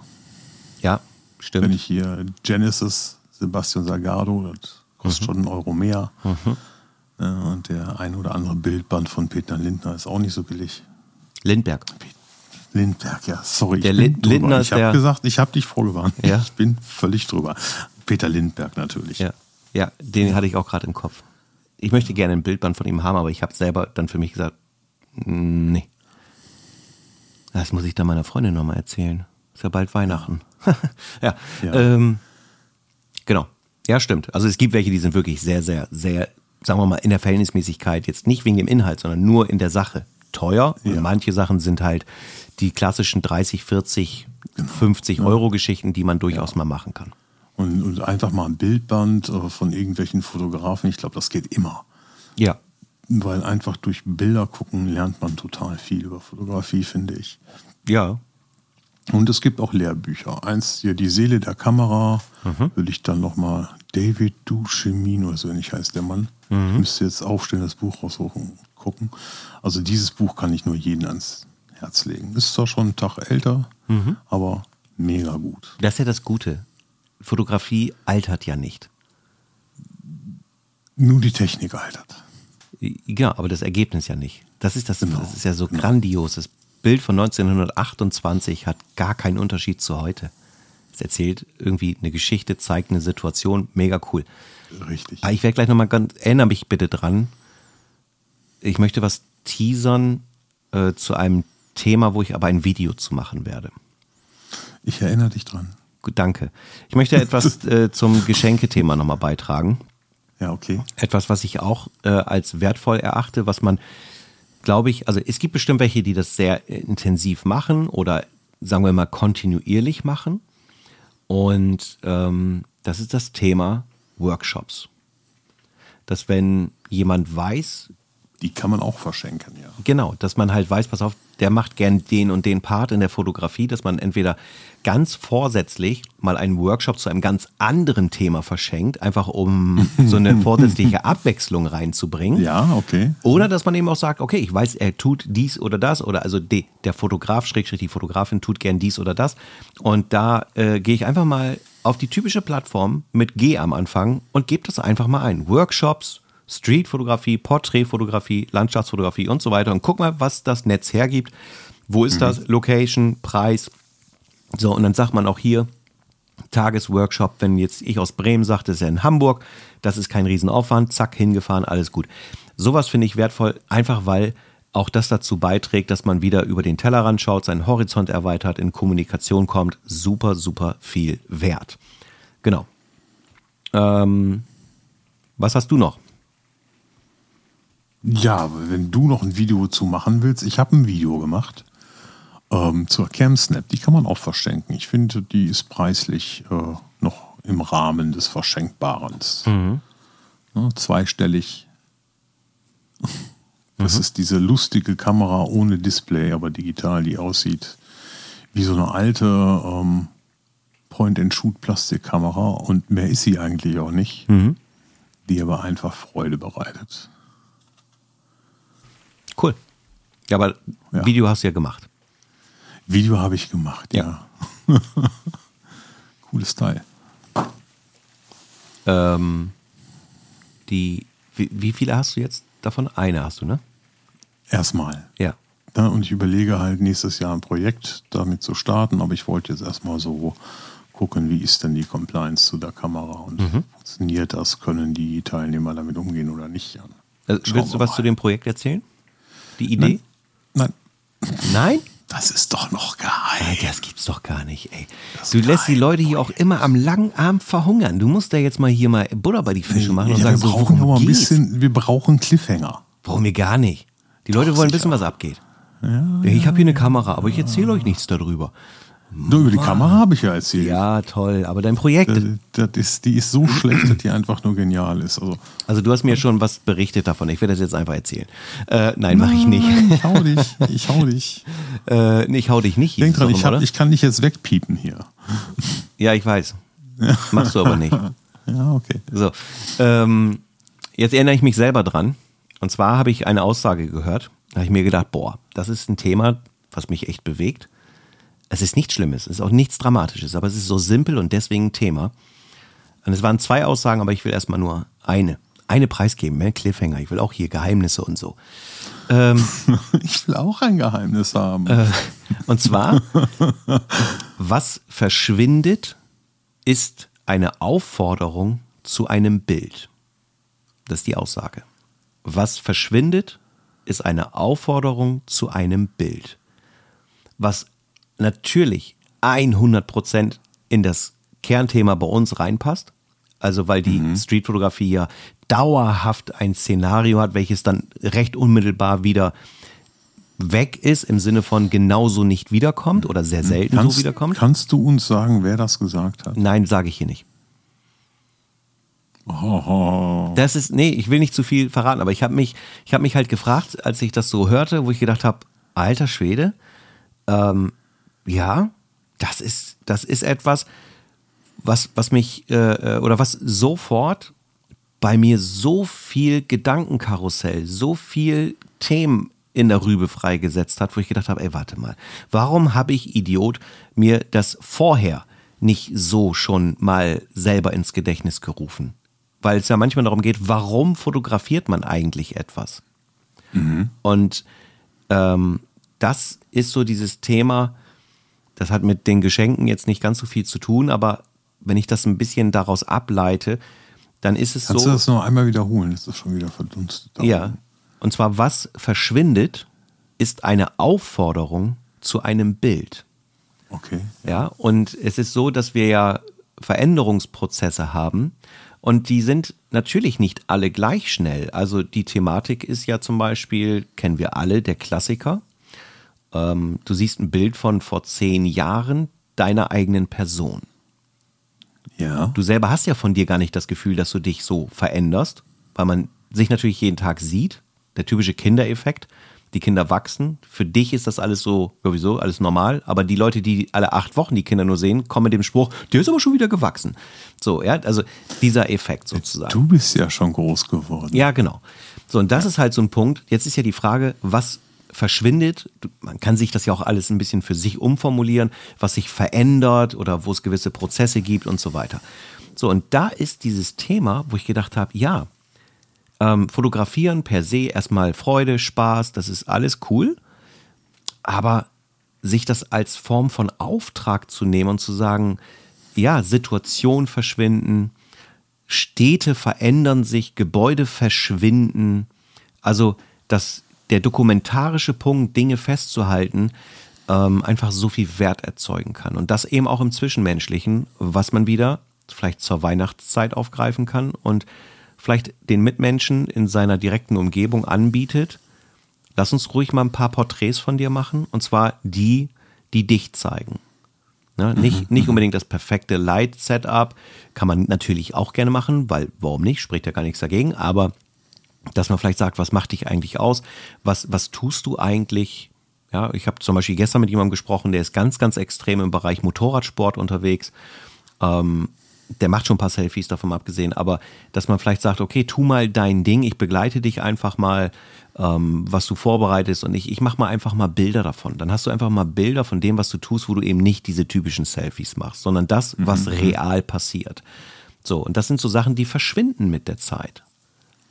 Ja, stimmt. Wenn ich hier Genesis, Sebastian Salgado, das kostet schon einen Euro mehr. Ne? Und der ein oder andere Bildband von Peter Lindner ist auch nicht so billig. Lindberg. Lindberg, ja, sorry. Der ich bin drüber. Ich habe gesagt, ich habe dich vorgewarnt. Ja. Ich bin völlig drüber. Peter Lindberg natürlich. Ja, ja den hatte ich auch gerade im Kopf. Ich möchte gerne ein Bildband von ihm haben, aber ich habe selber dann für mich gesagt, nee. Das muss ich dann meiner Freundin nochmal erzählen. Ist ja bald Weihnachten. ja. Ja. Ähm, genau. Ja, stimmt. Also es gibt welche, die sind wirklich sehr, sehr, sehr, sagen wir mal, in der Verhältnismäßigkeit, jetzt nicht wegen dem Inhalt, sondern nur in der Sache teuer. Und Ja. manche Sachen sind halt die klassischen 30, 40, 50 Euro Geschichten, die man durchaus mal machen kann. Und, und einfach mal ein Bildband äh, von irgendwelchen Fotografen, ich glaube, das geht immer. Ja. Weil einfach durch Bilder gucken lernt man total viel über Fotografie, finde ich. Ja. Und es gibt auch Lehrbücher. Eins hier, Die Seele der Kamera, will ich dann nochmal, David Duchemin oder so ähnlich heißt der Mann. Ich müsste jetzt aufstehen, das Buch raussuchen, gucken. Also dieses Buch kann ich nur jedem ans Herz legen. Ist zwar schon einen Tag älter, aber mega gut. Das ist ja das Gute. Fotografie altert ja nicht. Nur die Technik altert. Ja, aber das Ergebnis ja nicht. Das ist das, Genau. das ist ja so grandios. Das Bild von 1928 hat gar keinen Unterschied zu heute. Es erzählt irgendwie eine Geschichte, zeigt eine Situation, mega cool. Richtig. Aber ich werde gleich nochmal ganz, erinnere mich bitte dran. Ich möchte was teasern äh, zu einem Thema, wo ich aber ein Video zu machen werde. Ich erinnere dich dran. Danke. Ich möchte etwas äh, zum Geschenkethema nochmal beitragen. Ja, okay. etwas, was ich auch äh, als wertvoll erachte, was man, glaube ich, also es gibt bestimmt welche, die das sehr äh, intensiv machen oder sagen wir mal kontinuierlich machen. Und ähm, das ist das Thema Workshops. Dass wenn jemand weiß, Die kann man auch verschenken, ja. Genau, dass man halt weiß, pass auf, der macht gern den und den Part in der Fotografie, dass man entweder ganz vorsätzlich mal einen Workshop zu einem ganz anderen Thema verschenkt, einfach um so eine vorsätzliche Abwechslung reinzubringen. Ja, okay. Oder dass man eben auch sagt, okay, ich weiß, er tut dies oder das, oder also de, der Fotograf, Schrägstrich die Fotografin tut gern dies oder das. Und da äh, gehe ich einfach mal auf die typische Plattform mit G am Anfang und gebe das einfach mal ein. Workshops, Streetfotografie, Porträtfotografie, Landschaftsfotografie und so weiter. Und guck mal, was das Netz hergibt. Wo ist das? Location, Preis. So, und dann sagt man auch hier, Tagesworkshop, wenn jetzt ich aus Bremen sage, das ist ja in Hamburg, das ist kein Riesenaufwand, zack, hingefahren, alles gut. Sowas finde ich wertvoll, einfach weil auch das dazu beiträgt, dass man wieder über den Tellerrand schaut, seinen Horizont erweitert, in Kommunikation kommt. Super, super viel wert. Genau. Ähm, was hast du noch? Ja, wenn du noch ein Video zu machen willst, ich habe ein Video gemacht ähm, zur CamSnap. Die kann man auch verschenken. Ich finde, die ist preislich äh, noch im Rahmen des Verschenkbaren. Ja, zweistellig. Das ist diese lustige Kamera ohne Display, aber digital, die aussieht wie so eine alte ähm, Point-and-Shoot-Plastikkamera und mehr ist sie eigentlich auch nicht, die aber einfach Freude bereitet. Cool. Ja, aber Ja. Video hast du ja gemacht. Video habe ich gemacht, ja. Cooles Teil. Ähm, die, wie, wie viele hast du jetzt davon? Eine hast du, ne? Erstmal. Ja. Ja, und ich überlege halt nächstes Jahr ein Projekt damit zu starten, aber ich wollte jetzt erstmal so gucken, wie ist denn die Compliance zu der Kamera und Mhm. funktioniert das, können die Teilnehmer damit umgehen oder nicht. Ja. Also, willst du was mal. zu dem Projekt erzählen? Die Idee? Nein, Nein? Das ist doch noch geheim. Nein, das gibt's doch gar nicht, ey. Das Du lässt die Leute hier auch immer am langen Arm verhungern. Du musst da jetzt mal hier mal Butter bei die Fische machen und ja, sagen, wir so, brauchen worum aber ein bisschen, wir brauchen Cliffhanger. Brauchen wir gar nicht. Die Leute Doch, wollen sicher. wissen, was abgeht. Ja, ich habe hier eine Kamera, aber ich erzähle euch nichts darüber. Nur über die Kamera habe ich ja erzählt. Ja, toll, aber dein Projekt, Das, das ist, die ist so schlecht, dass die einfach nur genial ist. Also, also du hast mir schon was berichtet davon. Ich werde das jetzt einfach erzählen. Äh, nein, mache ich nicht. Ich hau dich, ich hau dich. Äh, nee, ich hau dich nicht. Denk dran, ich, hab, ich kann dich jetzt wegpiepen hier. Ja, ich weiß. Machst du aber nicht. Ja, okay. So, ähm, jetzt erinnere ich mich selber dran. Und zwar habe ich eine Aussage gehört. Da habe ich mir gedacht, boah, das ist ein Thema, was mich echt bewegt. Es ist nichts Schlimmes, es ist auch nichts Dramatisches, aber es ist so simpel und deswegen ein Thema. Und es waren zwei Aussagen, aber ich will erstmal nur eine. Eine preisgeben, ne? Cliffhanger. Ich will auch hier Geheimnisse und so. Ich will auch ein Geheimnis haben. Und zwar, was verschwindet, ist eine Aufforderung zu einem Bild. Das ist die Aussage. Was verschwindet, ist eine Aufforderung zu einem Bild. was natürlich 100 Prozent in das Kernthema bei uns reinpasst. Also weil die Mhm. Streetfotografie ja dauerhaft ein Szenario hat, welches dann recht unmittelbar wieder weg ist, im Sinne von genauso nicht wiederkommt oder sehr selten Kannst, so wiederkommt. kannst du uns sagen, wer das gesagt hat? Nein, sage ich hier nicht. Oh, Das ist, nee, ich will nicht zu viel verraten, aber ich habe mich, ich habe mich halt gefragt, als ich das so hörte, wo ich gedacht habe, alter Schwede, ähm, ja, das ist, das ist etwas, was, was mich äh, oder was sofort bei mir so viel Gedankenkarussell, so viel Themen in der Rübe freigesetzt hat, wo ich gedacht habe, ey, warte mal, warum habe ich Idiot mir das vorher nicht so schon mal selber ins Gedächtnis gerufen? Weil es ja manchmal darum geht, warum fotografiert man eigentlich etwas? Und ähm, das ist so dieses Thema, das hat mit den Geschenken jetzt nicht ganz so viel zu tun, aber wenn ich das ein bisschen daraus ableite, dann ist es Kannst so. du das noch einmal wiederholen? Ist das schon wieder verdunstet? Ja. Und zwar, was verschwindet, ist eine Aufforderung zu einem Bild. Okay. Ja, und es ist so, dass wir ja Veränderungsprozesse haben und die sind natürlich nicht alle gleich schnell. Also die Thematik ist ja zum Beispiel, kennen wir alle, der Klassiker. Ähm, du siehst ein Bild von vor zehn Jahren deiner eigenen Person. Ja. Du selber hast ja von dir gar nicht das Gefühl, dass du dich so veränderst, weil man sich natürlich jeden Tag sieht. Der typische Kindereffekt. Die Kinder wachsen. Für dich ist das alles so, sowieso, alles normal. Aber die Leute, die alle acht Wochen die Kinder nur sehen, kommen mit dem Spruch, der ist aber schon wieder gewachsen. So, ja, also dieser Effekt sozusagen. Du bist ja schon groß geworden. Ja, genau. So, und das ist halt so ein Punkt. Jetzt ist ja die Frage, was verschwindet? Man kann sich das ja auch alles ein bisschen für sich umformulieren, was sich verändert oder wo es gewisse Prozesse gibt und so weiter. So, und da ist dieses Thema, wo ich gedacht habe, ja, ähm, fotografieren per se erstmal Freude, Spaß, das ist alles cool, aber sich das als Form von Auftrag zu nehmen und zu sagen, ja, Situationen verschwinden, Städte verändern sich, Gebäude verschwinden. Also, dass der dokumentarische Punkt, Dinge festzuhalten, ähm, einfach so viel Wert erzeugen kann. Und das eben auch im Zwischenmenschlichen, was man wieder vielleicht zur Weihnachtszeit aufgreifen kann und vielleicht den Mitmenschen in seiner direkten Umgebung anbietet. Lass uns ruhig mal ein paar Porträts von dir machen, und zwar die, die dich zeigen. Ne? Nicht, nicht unbedingt das perfekte Light-Setup, kann man natürlich auch gerne machen, weil warum nicht, spricht ja gar nichts dagegen, aber dass man vielleicht sagt, was macht dich eigentlich aus? Was, was tust du eigentlich? Ja, ich habe zum Beispiel gestern mit jemandem gesprochen, der ist ganz, ganz extrem im Bereich Motorradsport unterwegs. Ähm, der macht schon ein paar Selfies davon abgesehen, aber dass man vielleicht sagt, okay, tu mal dein Ding, ich begleite dich einfach mal, ähm, was du vorbereitest und ich, ich mache mal einfach mal Bilder davon. Dann hast du einfach mal Bilder von dem, was du tust, wo du eben nicht diese typischen Selfies machst, sondern das, was real passiert. So, und das sind so Sachen, die verschwinden mit der Zeit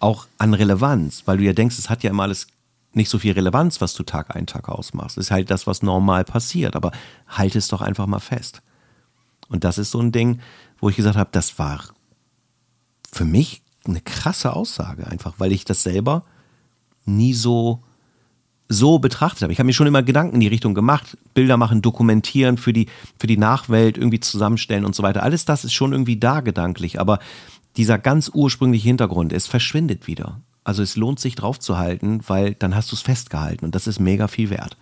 auch an Relevanz, weil du ja denkst, es hat ja immer alles nicht so viel Relevanz, was du Tag ein, Tag ausmachst. Es ist halt das, was normal passiert, aber halt es doch einfach mal fest. Und das ist so ein Ding, wo ich gesagt habe, das war für mich eine krasse Aussage, einfach weil ich das selber nie so so betrachtet habe. Ich habe mir schon immer Gedanken in die Richtung gemacht, Bilder machen, dokumentieren für die für die Nachwelt irgendwie zusammenstellen und so weiter. Alles das ist schon irgendwie da gedanklich, aber dieser ganz ursprüngliche Hintergrund, es verschwindet wieder. Also es lohnt sich drauf zu halten, weil dann hast du es festgehalten und das ist mega viel wert.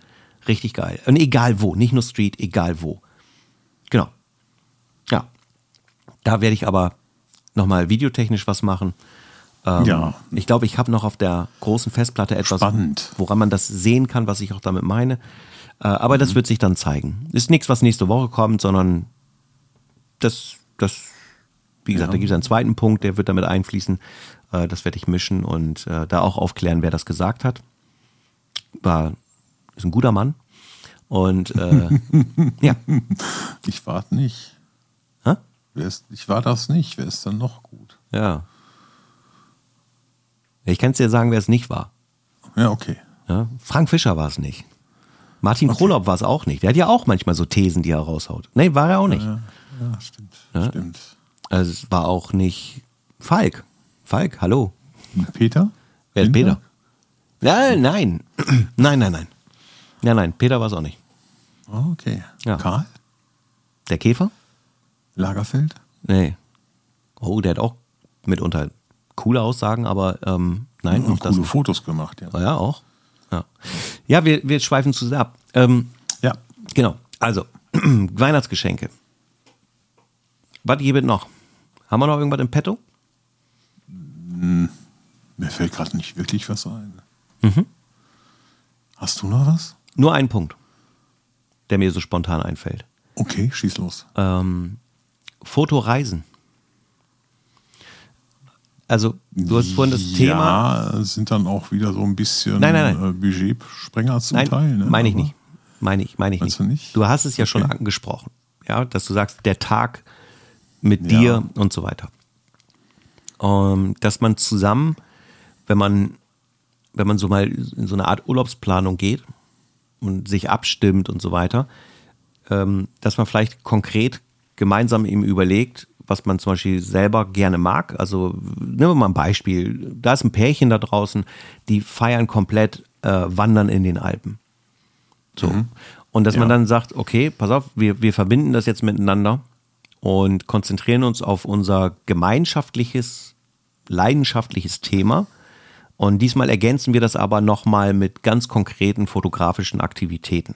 Richtig geil. Und egal wo, nicht nur Street, egal wo. Genau. Ja. Da werde ich aber nochmal videotechnisch was machen. Ähm, Ja. Ich glaube, ich habe noch auf der großen Festplatte etwas, Spannend. woran man das sehen kann, was ich auch damit meine. Äh, aber das wird sich dann zeigen. Ist nichts, was nächste Woche kommt, sondern das, das, wie gesagt, Ja. da gibt es einen zweiten Punkt, der wird damit einfließen. Äh, das werde ich mischen und äh, da auch aufklären, wer das gesagt hat. War, ist ein guter Mann. Und äh, ja. Ich war nicht. Hä? Wer ist, ich war das nicht. Wer ist denn noch gut? Ja. Ich kann es dir sagen, wer es nicht war. Ja, okay. Ja? Frank Fischer war es nicht. Martin Krolop war es auch nicht. Der hat ja auch manchmal so Thesen, die er raushaut. Nee, war er auch nicht. Ja, ja stimmt. Stimmt. Also es war auch nicht Falk. Falk, hallo. Peter? Wer ist? Peter? Nein, nein. nein, nein, nein. Nein, nein, Peter war es auch nicht. Okay. Ja. Karl? Der Käfer? Lagerfeld? Nee. Oh, der hat auch mitunter coole Aussagen, aber ähm, nein, Und auch das. coole Fotos gemacht, ja. Ja, auch. Ja, ja wir, wir schweifen zu sehr ab. Ähm, Ja. genau, also, Weihnachtsgeschenke. Was gibt es noch? Haben wir noch irgendwas im Petto? Mir fällt gerade nicht wirklich was ein. Hast du noch was? Nur ein Punkt, der mir so spontan einfällt. Okay, schieß los. Ähm, Fotoreisen. Also, du hast vorhin das Thema. Ja, sind dann auch wieder so ein bisschen Nein, nein, nein. Äh, Budgetsprenger zum Nein, Teil. Ne? meine ich Aber- nicht. Meine ich, meine ich nicht. du nicht? Du hast es ja schon Okay. angesprochen. Ja, dass du sagst, der Tag mit Ja. dir und so weiter. Ähm, dass man zusammen, wenn man, wenn man so mal in so eine Art Urlaubsplanung geht und sich abstimmt und so weiter, ähm, dass man vielleicht konkret gemeinsam eben überlegt, was man zum Beispiel selber gerne mag. Also nehmen wir mal ein Beispiel. Da ist ein Pärchen da draußen, die feiern komplett äh, Wandern in den Alpen. So. Und dass man Mhm. Ja. dann sagt, okay, pass auf, wir, wir verbinden das jetzt miteinander und konzentrieren uns auf unser gemeinschaftliches, leidenschaftliches Thema. Und diesmal ergänzen wir das aber nochmal mit ganz konkreten fotografischen Aktivitäten.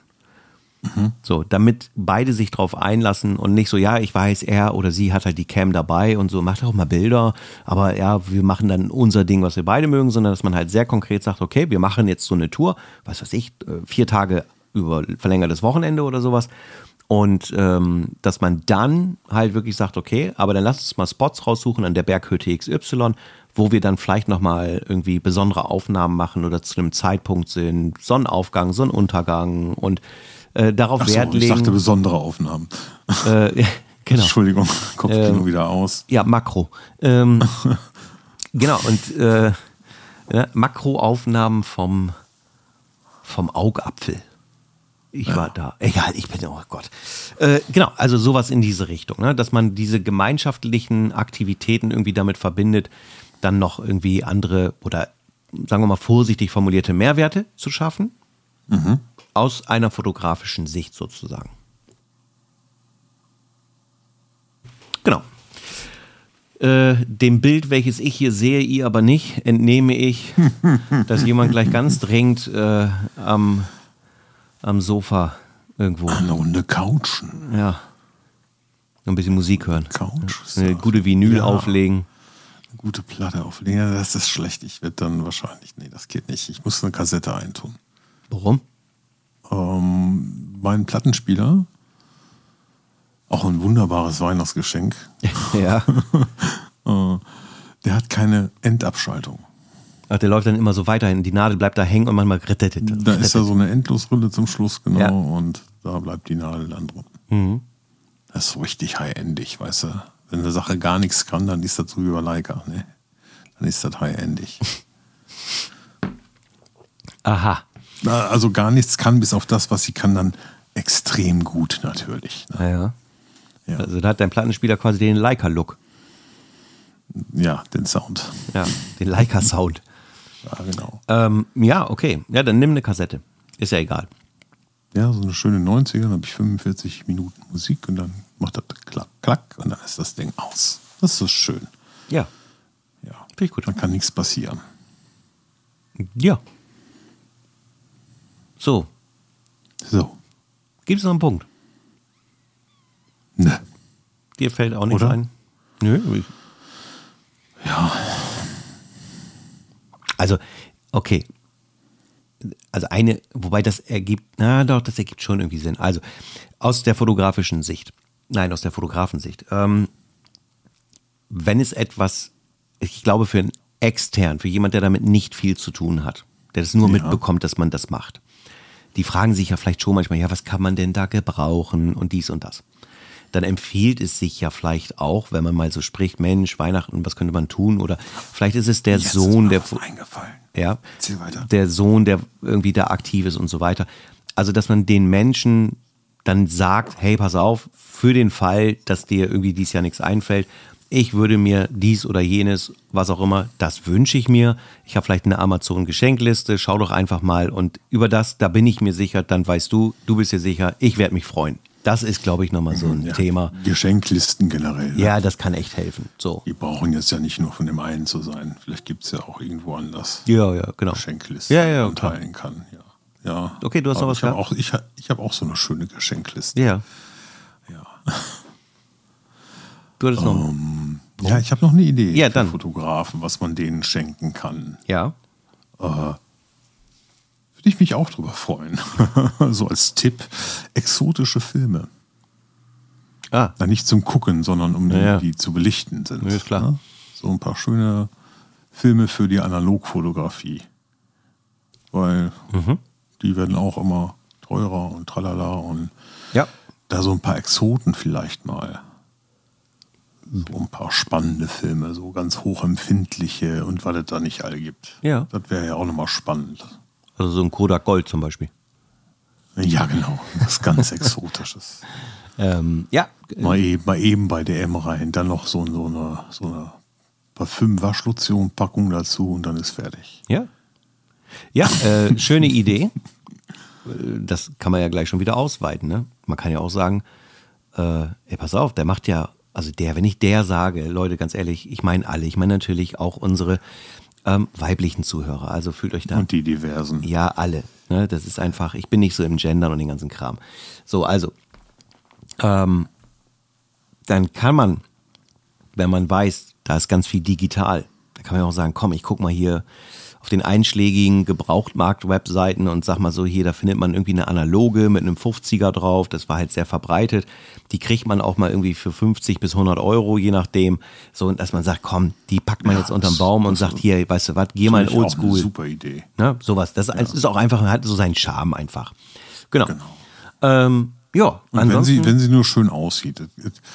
So, damit beide sich drauf einlassen und nicht so, ja, ich weiß, er oder sie hat halt die Cam dabei und so, macht auch mal Bilder, aber ja, wir machen dann unser Ding, was wir beide mögen, sondern dass man halt sehr konkret sagt, okay, wir machen jetzt so eine Tour, was weiß ich, äh, vier Tage über verlängertes Wochenende oder sowas. Und ähm, dass man dann halt wirklich sagt, okay, aber dann lass uns mal Spots raussuchen an der Berghütte XY, wo wir dann vielleicht nochmal irgendwie besondere Aufnahmen machen oder zu einem Zeitpunkt sind, Sonnenaufgang, Sonnenuntergang und äh, darauf Ach so, Wert ich legen. dachte besondere Aufnahmen. äh, genau. Entschuldigung, Kopfkino Ähm, wieder aus. Ja, Makro. Ähm, genau, und äh, ja, Makroaufnahmen vom, vom Augapfel. Ich war da. Egal, ich bin, oh Gott. Äh, genau, also sowas in diese Richtung, ne? dass man diese gemeinschaftlichen Aktivitäten irgendwie damit verbindet, dann noch irgendwie andere oder sagen wir mal vorsichtig formulierte Mehrwerte zu schaffen. Aus einer fotografischen Sicht sozusagen. Genau. Äh, dem Bild, welches ich hier sehe, ihr aber nicht, entnehme ich, dass jemand gleich ganz dringend äh, am, am Sofa irgendwo, Eine Runde Couchen. ja, ein bisschen Musik hören. Couch. Eine gute Vinyl Ja, auflegen. Eine gute Platte auflegen. Ja, das ist schlecht. Ich werde dann wahrscheinlich. Nee, das geht nicht. Ich muss eine Kassette eintun. Warum? Ähm, mein Plattenspieler, auch ein wunderbares Weihnachtsgeschenk, ja. äh, der hat keine Endabschaltung. Der läuft dann immer so weiterhin. Die Nadel bleibt da hängen und manchmal rittert Da ist da so eine Endlosrille zum Schluss, genau, Ja. und da bleibt die Nadel dann drin. Mhm. Das ist so richtig high-endig, weißt du. Wenn eine Sache gar nichts kann, dann ist das so bei Leica, ne? Dann ist das high-endig. Aha. Also gar nichts kann, bis auf das, was sie kann, dann extrem gut natürlich. Ne? Ja, ja. Ja. Also da hat dein Plattenspieler quasi den Leica-Look. Ja, den Sound. Ja, den Leica-Sound. Ja, genau. Ähm, ja, okay. Ja, dann nimm eine Kassette. Ist ja egal. Ja, so eine schöne 90er, dann habe ich 45 Minuten Musik und dann macht das klack, klack und dann ist das Ding aus. Das ist so schön. Ja. Ja. Finde ich gut. Dann kann nichts passieren. Ja. So, So. gibt es noch einen Punkt? Ne. Dir fällt auch nichts Oder? ein? Nö. Ja. Also, okay. Also eine, wobei das ergibt, na doch, das ergibt schon irgendwie Sinn. Also, aus der fotografischen Sicht. Nein, aus der Fotografensicht. Ähm, wenn es etwas, ich glaube, für einen extern, für jemand, der damit nicht viel zu tun hat, der das nur Ja. mitbekommt, dass man das macht, die fragen sich ja vielleicht schon manchmal, ja, was kann man denn da gebrauchen und dies und das. Dann empfiehlt es sich ja vielleicht auch, wenn man mal so spricht, Mensch, Weihnachten, was könnte man tun? Oder vielleicht ist es der Jetzt Sohn, der, eingefallen. ja, der Sohn, der irgendwie da aktiv ist und so weiter. Also, dass man den Menschen dann sagt, hey, pass auf, für den Fall, dass dir irgendwie dieses Jahr nichts einfällt, ich würde mir dies oder jenes, was auch immer, das wünsche ich mir. Ich habe vielleicht eine Amazon-Geschenkliste, schau doch einfach mal und über das, da bin ich mir sicher, dann weißt du, du bist dir sicher, ich werde mich freuen. Das ist, glaube ich, nochmal so ein Ja, Thema. Geschenklisten generell. ne? Ja, das kann echt helfen. So. Die brauchen jetzt ja nicht nur von dem einen zu sein. Vielleicht gibt es ja auch irgendwo anders Ja, ja, genau. Geschenklisten, Ja, ja, die man klar. teilen kann. Ja. Ja. Okay, du hast noch Aber was ich habe gehabt? auch, ich, hab- ich hab auch so eine schöne Geschenkliste. Ja. Ja. Du hattest noch. Ja, ich habe noch eine Idee Ja, für dann. Fotografen, was man denen schenken kann. Ja. Würde ich mich auch drüber freuen. so als Tipp: exotische Filme. Ah, Na, nicht zum Gucken, sondern um Ja, ja. die, die zu belichten sind. Ja, klar. Ne? So ein paar schöne Filme für die Analogfotografie. Weil Mhm. die werden auch immer teurer und tralala und ja. da so ein paar Exoten vielleicht mal. So ein paar spannende Filme, so ganz hochempfindliche und was es da nicht alle gibt. Ja. Das wäre ja auch nochmal spannend. Also so ein Kodak Gold zum Beispiel. Ja, genau. Was ganz Exotisches. Ähm, ja. Mal eben, mal eben bei DM rein, dann noch so, so eine, so eine Parfüm-Waschlotion-Packung dazu und dann ist fertig. Ja. Ja, äh, schöne Idee. Äh, Das kann man ja gleich schon wieder ausweiten. Ne? Man kann ja auch sagen, äh, ey, pass auf, der macht ja, also der, wenn ich der sage, Leute, ganz ehrlich, ich meine alle, ich meine natürlich auch unsere ähm, weiblichen Zuhörer. Also fühlt euch da. Und die diversen. Ja, alle. Ne? Das ist einfach, ich bin nicht so im Gendern und den ganzen Kram. So, also, ähm, dann kann man, wenn man weiß, da ist ganz viel digital, da kann man auch sagen, komm, ich guck mal hier auf den einschlägigen Gebrauchtmarkt-Webseiten und sag mal so, hier, da findet man irgendwie eine analoge mit einem 50er drauf, das war halt sehr verbreitet. Die kriegt man auch mal irgendwie für 50 bis 100 Euro, je nachdem. So, dass man sagt, komm, die packt man Ja, jetzt unterm Baum und sagt, hier, weißt du was, geh mal in Oldschool. Super Idee. Ne? Sowas. Das ist auch einfach, hat so seinen Charme einfach. Genau. Ähm, ja, Und wenn ansonsten. sie, wenn sie nur schön aussieht.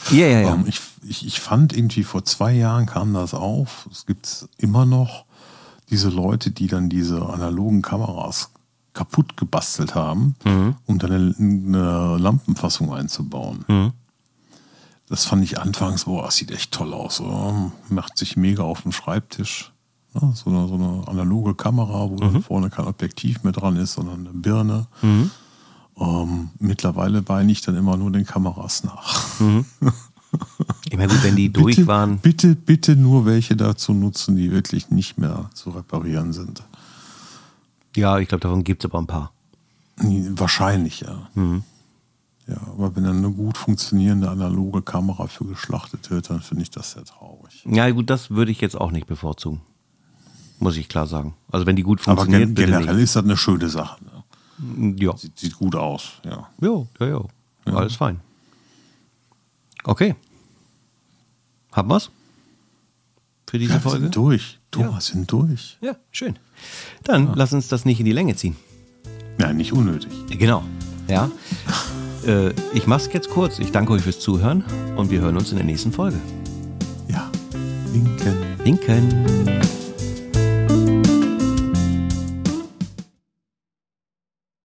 Ja, ja, ja. Ähm, ich, ich, ich fand irgendwie vor zwei Jahren kam das auf. Es gibt immer noch diese Leute, die dann diese analogen Kameras kaputt gebastelt haben, Mhm. um dann eine, eine Lampenfassung einzubauen. Mhm. Das fand ich anfangs, boah, das sieht echt toll aus. Oder? Macht sich mega auf dem Schreibtisch. Ja, so, eine, so eine analoge Kamera, wo Mhm. dann vorne kein Objektiv mehr dran ist, sondern eine Birne. Ähm, mittlerweile weine ich dann immer nur den Kameras nach. ich meine, gut, wenn die durch bitte, waren. Bitte, bitte nur welche dazu nutzen, die wirklich nicht mehr zu reparieren sind. Ja, ich glaube, davon gibt es aber ein paar. Wahrscheinlich, ja. Mhm. Ja, aber wenn dann eine gut funktionierende analoge Kamera für geschlachtet wird, dann finde ich das sehr traurig. Ja, gut, das würde ich jetzt auch nicht bevorzugen. Muss ich klar sagen. Also, wenn die gut Aber funktioniert, gen bitte generell ist das eine schöne Sache. Ne? nicht. Ja. Sieht, sieht gut aus, ja. Jo, ja, ja. Alles fein. Okay. Haben wir's? Für diese ja wir Folge? sind durch. Ja. Thomas, sind durch. Ja, schön. Dann lass uns das nicht in die Länge ziehen. Ja, nicht unnötig. Genau. Ja. äh, ich mach's jetzt kurz. Ich danke euch fürs Zuhören und wir hören uns in der nächsten Folge. Ja. Winken. Winken.